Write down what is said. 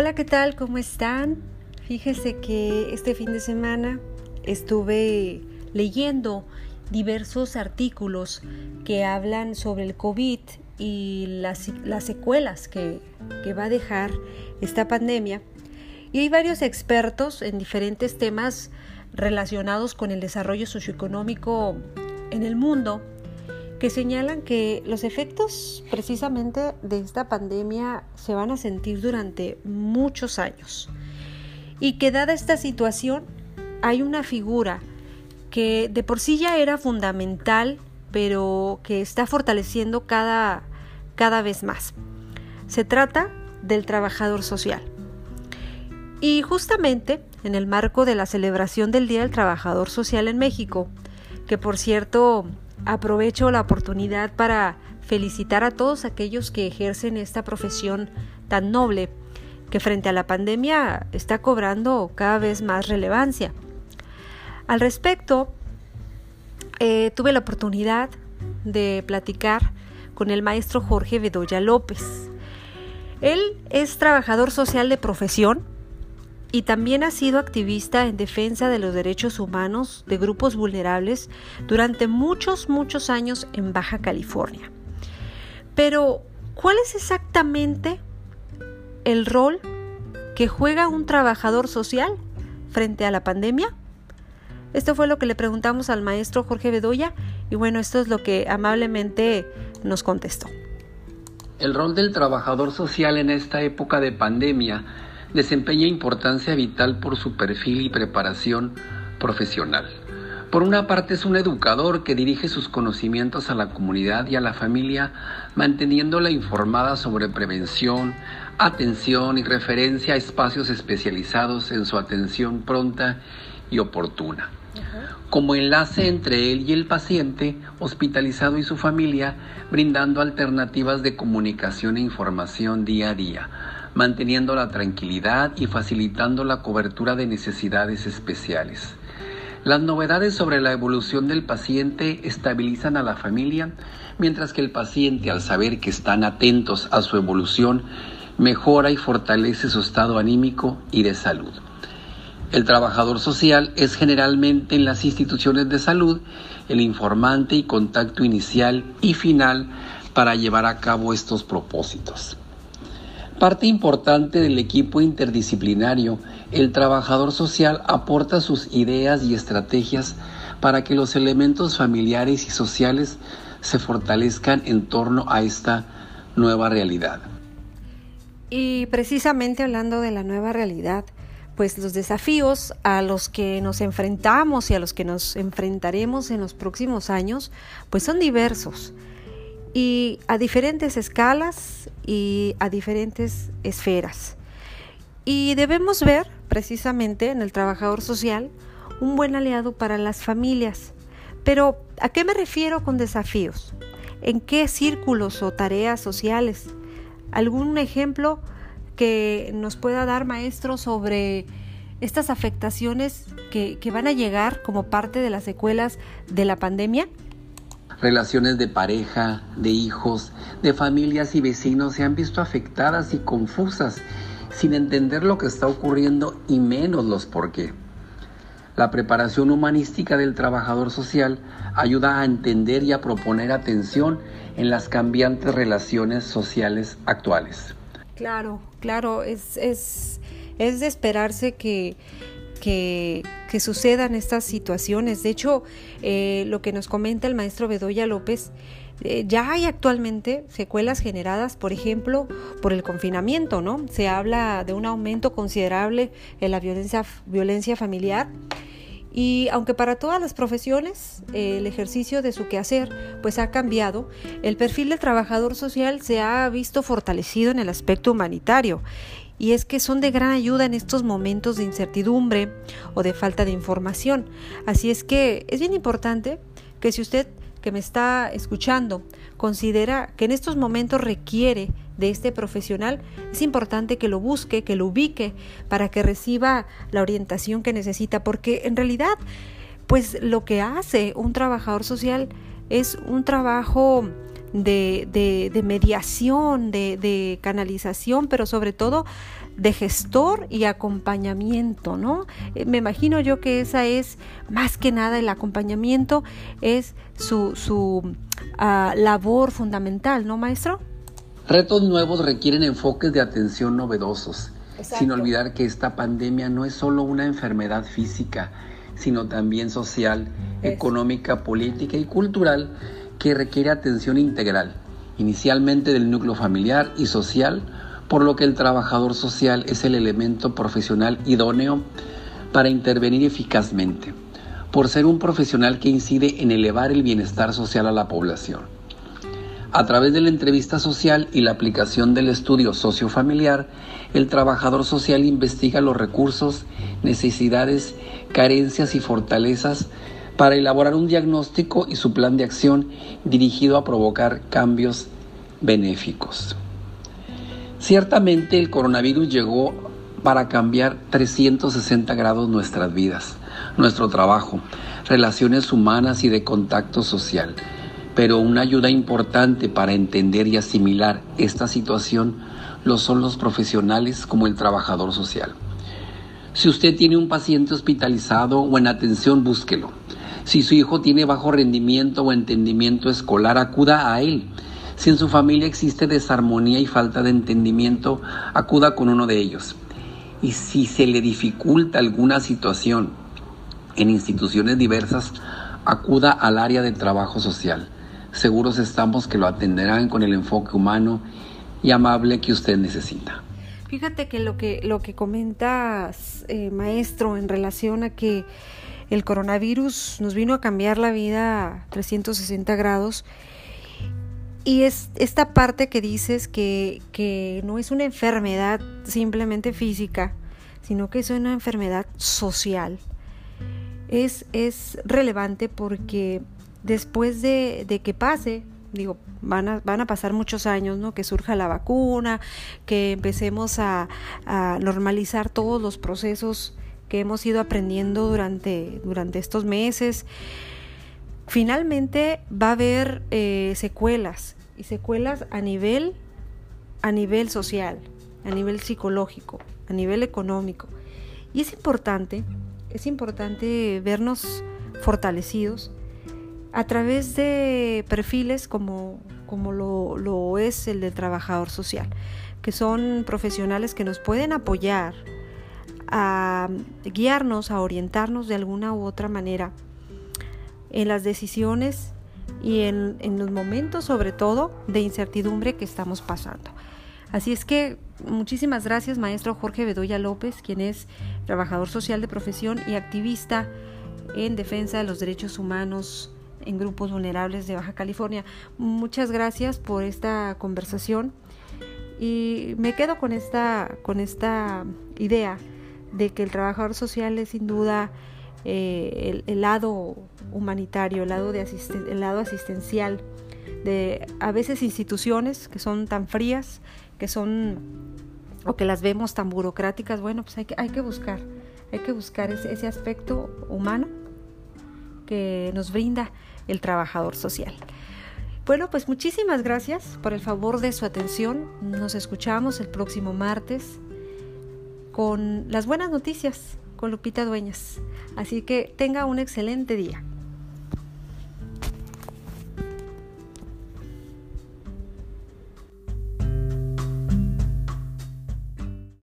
Hola, ¿qué tal? ¿Cómo están? Fíjese que este fin de semana estuve leyendo diversos artículos que hablan sobre el COVID y las, las secuelas que, que va a dejar esta pandemia. Y hay varios expertos en diferentes temas relacionados con el desarrollo socioeconómico en el mundo que señalan que los efectos precisamente de esta pandemia se van a sentir durante muchos años y que dada esta situación hay una figura que de por sí ya era fundamental pero que está fortaleciendo cada, cada vez más. Se trata del trabajador social. Y justamente en el marco de la celebración del Día del Trabajador Social en México, que por cierto aprovecho la oportunidad para felicitar a todos aquellos que ejercen esta profesión tan noble que frente a la pandemia está cobrando cada vez más relevancia. Al respecto, eh, tuve la oportunidad de platicar con el maestro Jorge Bedoya López. Él es trabajador social de profesión, y también ha sido activista en defensa de los derechos humanos de grupos vulnerables durante muchos, muchos años en Baja California. Pero, ¿cuál es exactamente el rol que juega un trabajador social frente a la pandemia? Esto fue lo que le preguntamos al maestro Jorge Bedoya y bueno, esto es lo que amablemente nos contestó. El rol del trabajador social en esta época de pandemia desempeña importancia vital por su perfil y preparación profesional. Por una parte es un educador que dirige sus conocimientos a la comunidad y a la familia, manteniéndola informada sobre prevención, atención y referencia a espacios especializados en su atención pronta y oportuna. Como enlace entre él y el paciente hospitalizado y su familia, brindando alternativas de comunicación e información día a día manteniendo la tranquilidad y facilitando la cobertura de necesidades especiales. Las novedades sobre la evolución del paciente estabilizan a la familia, mientras que el paciente, al saber que están atentos a su evolución, mejora y fortalece su estado anímico y de salud. El trabajador social es generalmente en las instituciones de salud el informante y contacto inicial y final para llevar a cabo estos propósitos. Parte importante del equipo interdisciplinario, el trabajador social aporta sus ideas y estrategias para que los elementos familiares y sociales se fortalezcan en torno a esta nueva realidad. Y precisamente hablando de la nueva realidad, pues los desafíos a los que nos enfrentamos y a los que nos enfrentaremos en los próximos años, pues son diversos y a diferentes escalas y a diferentes esferas. Y debemos ver precisamente en el trabajador social un buen aliado para las familias. Pero, ¿a qué me refiero con desafíos? ¿En qué círculos o tareas sociales? ¿Algún ejemplo que nos pueda dar maestro sobre estas afectaciones que, que van a llegar como parte de las secuelas de la pandemia? Relaciones de pareja, de hijos, de familias y vecinos se han visto afectadas y confusas, sin entender lo que está ocurriendo y menos los por qué. La preparación humanística del trabajador social ayuda a entender y a proponer atención en las cambiantes relaciones sociales actuales. Claro, claro, es, es, es de esperarse que que, sucedan estas situaciones. De hecho, eh, lo que nos comenta el maestro Bedoya López, eh, ya hay actualmente secuelas generadas, por ejemplo, por el confinamiento, ¿no? Se habla de un aumento considerable en la violencia, violencia familiar. Y aunque para todas las profesiones el ejercicio de su quehacer pues ha cambiado, el perfil del trabajador social se ha visto fortalecido en el aspecto humanitario y es que son de gran ayuda en estos momentos de incertidumbre o de falta de información. Así es que es bien importante que si usted que me está escuchando considera que en estos momentos requiere de este profesional, es importante que lo busque, que lo ubique para que reciba la orientación que necesita, porque en realidad, pues lo que hace un trabajador social es un trabajo de, mediación, de, canalización, pero sobre todo de gestor y acompañamiento, ¿no? Eh, me imagino yo que esa es más que nada el acompañamiento, es su, su ah, labor fundamental, ¿no, maestro? Retos nuevos requieren enfoques de atención novedosos, sin olvidar que esta pandemia no es solo una enfermedad física, sino también social, económica, política y cultural que requiere atención integral, inicialmente del núcleo familiar y social, por lo que el trabajador social es el elemento profesional idóneo para intervenir eficazmente, por ser un profesional que incide en elevar el bienestar social a la población. A través de la entrevista social y la aplicación del estudio sociofamiliar, el trabajador social investiga los recursos, necesidades, carencias y fortalezas para elaborar un diagnóstico y su plan de acción dirigido a provocar cambios benéficos. Ciertamente el coronavirus llegó para cambiar 360 grados nuestras vidas, nuestro trabajo, relaciones humanas y de contacto social. Pero una ayuda importante para entender y asimilar esta situación lo son los profesionales como el trabajador social. Si usted tiene un paciente hospitalizado o en atención, búsquelo. Si su hijo tiene bajo rendimiento o entendimiento escolar, acuda a él si en su familia existe desarmonía y falta de entendimiento, acuda con uno de ellos. Y si se le dificulta alguna situación en instituciones diversas, acuda al área de trabajo social. Seguros estamos que lo atenderán con el enfoque humano y amable que usted necesita. Fíjate que lo que, lo que comentas, eh, maestro, en relación a que el coronavirus nos vino a cambiar la vida 360 grados, y es esta parte que dices que, que no es una enfermedad simplemente física, sino que es una enfermedad social. Es, es relevante porque después de, de, que pase, digo, van a, van a pasar muchos años, ¿no? Que surja la vacuna, que empecemos a, a normalizar todos los procesos que hemos ido aprendiendo durante, durante estos meses. Finalmente va a haber eh, secuelas y secuelas a nivel, a nivel social, a nivel psicológico, a nivel económico. Y es importante, es importante vernos fortalecidos a través de perfiles como, como lo, lo es el del trabajador social, que son profesionales que nos pueden apoyar a guiarnos, a orientarnos de alguna u otra manera en las decisiones y en, los momentos sobre todo de incertidumbre que estamos pasando. Así es que muchísimas gracias maestro Jorge Bedoya López, quien es trabajador social de profesión y activista en defensa de los derechos humanos en grupos vulnerables de Baja California. Muchas gracias por esta conversación y me quedo con esta, con esta idea de que el trabajador social es sin duda eh, el, lado humanitario, el lado, de el lado asistencial de a veces instituciones que son tan frías, que son o que las vemos tan burocráticas, bueno, pues hay que, hay que buscar, hay que buscar ese, ese aspecto humano que nos brinda el trabajador social. Bueno, pues muchísimas gracias por el favor de su atención. Nos escuchamos el próximo martes con las buenas noticias con Lupita Dueñas. Así que tenga un excelente día.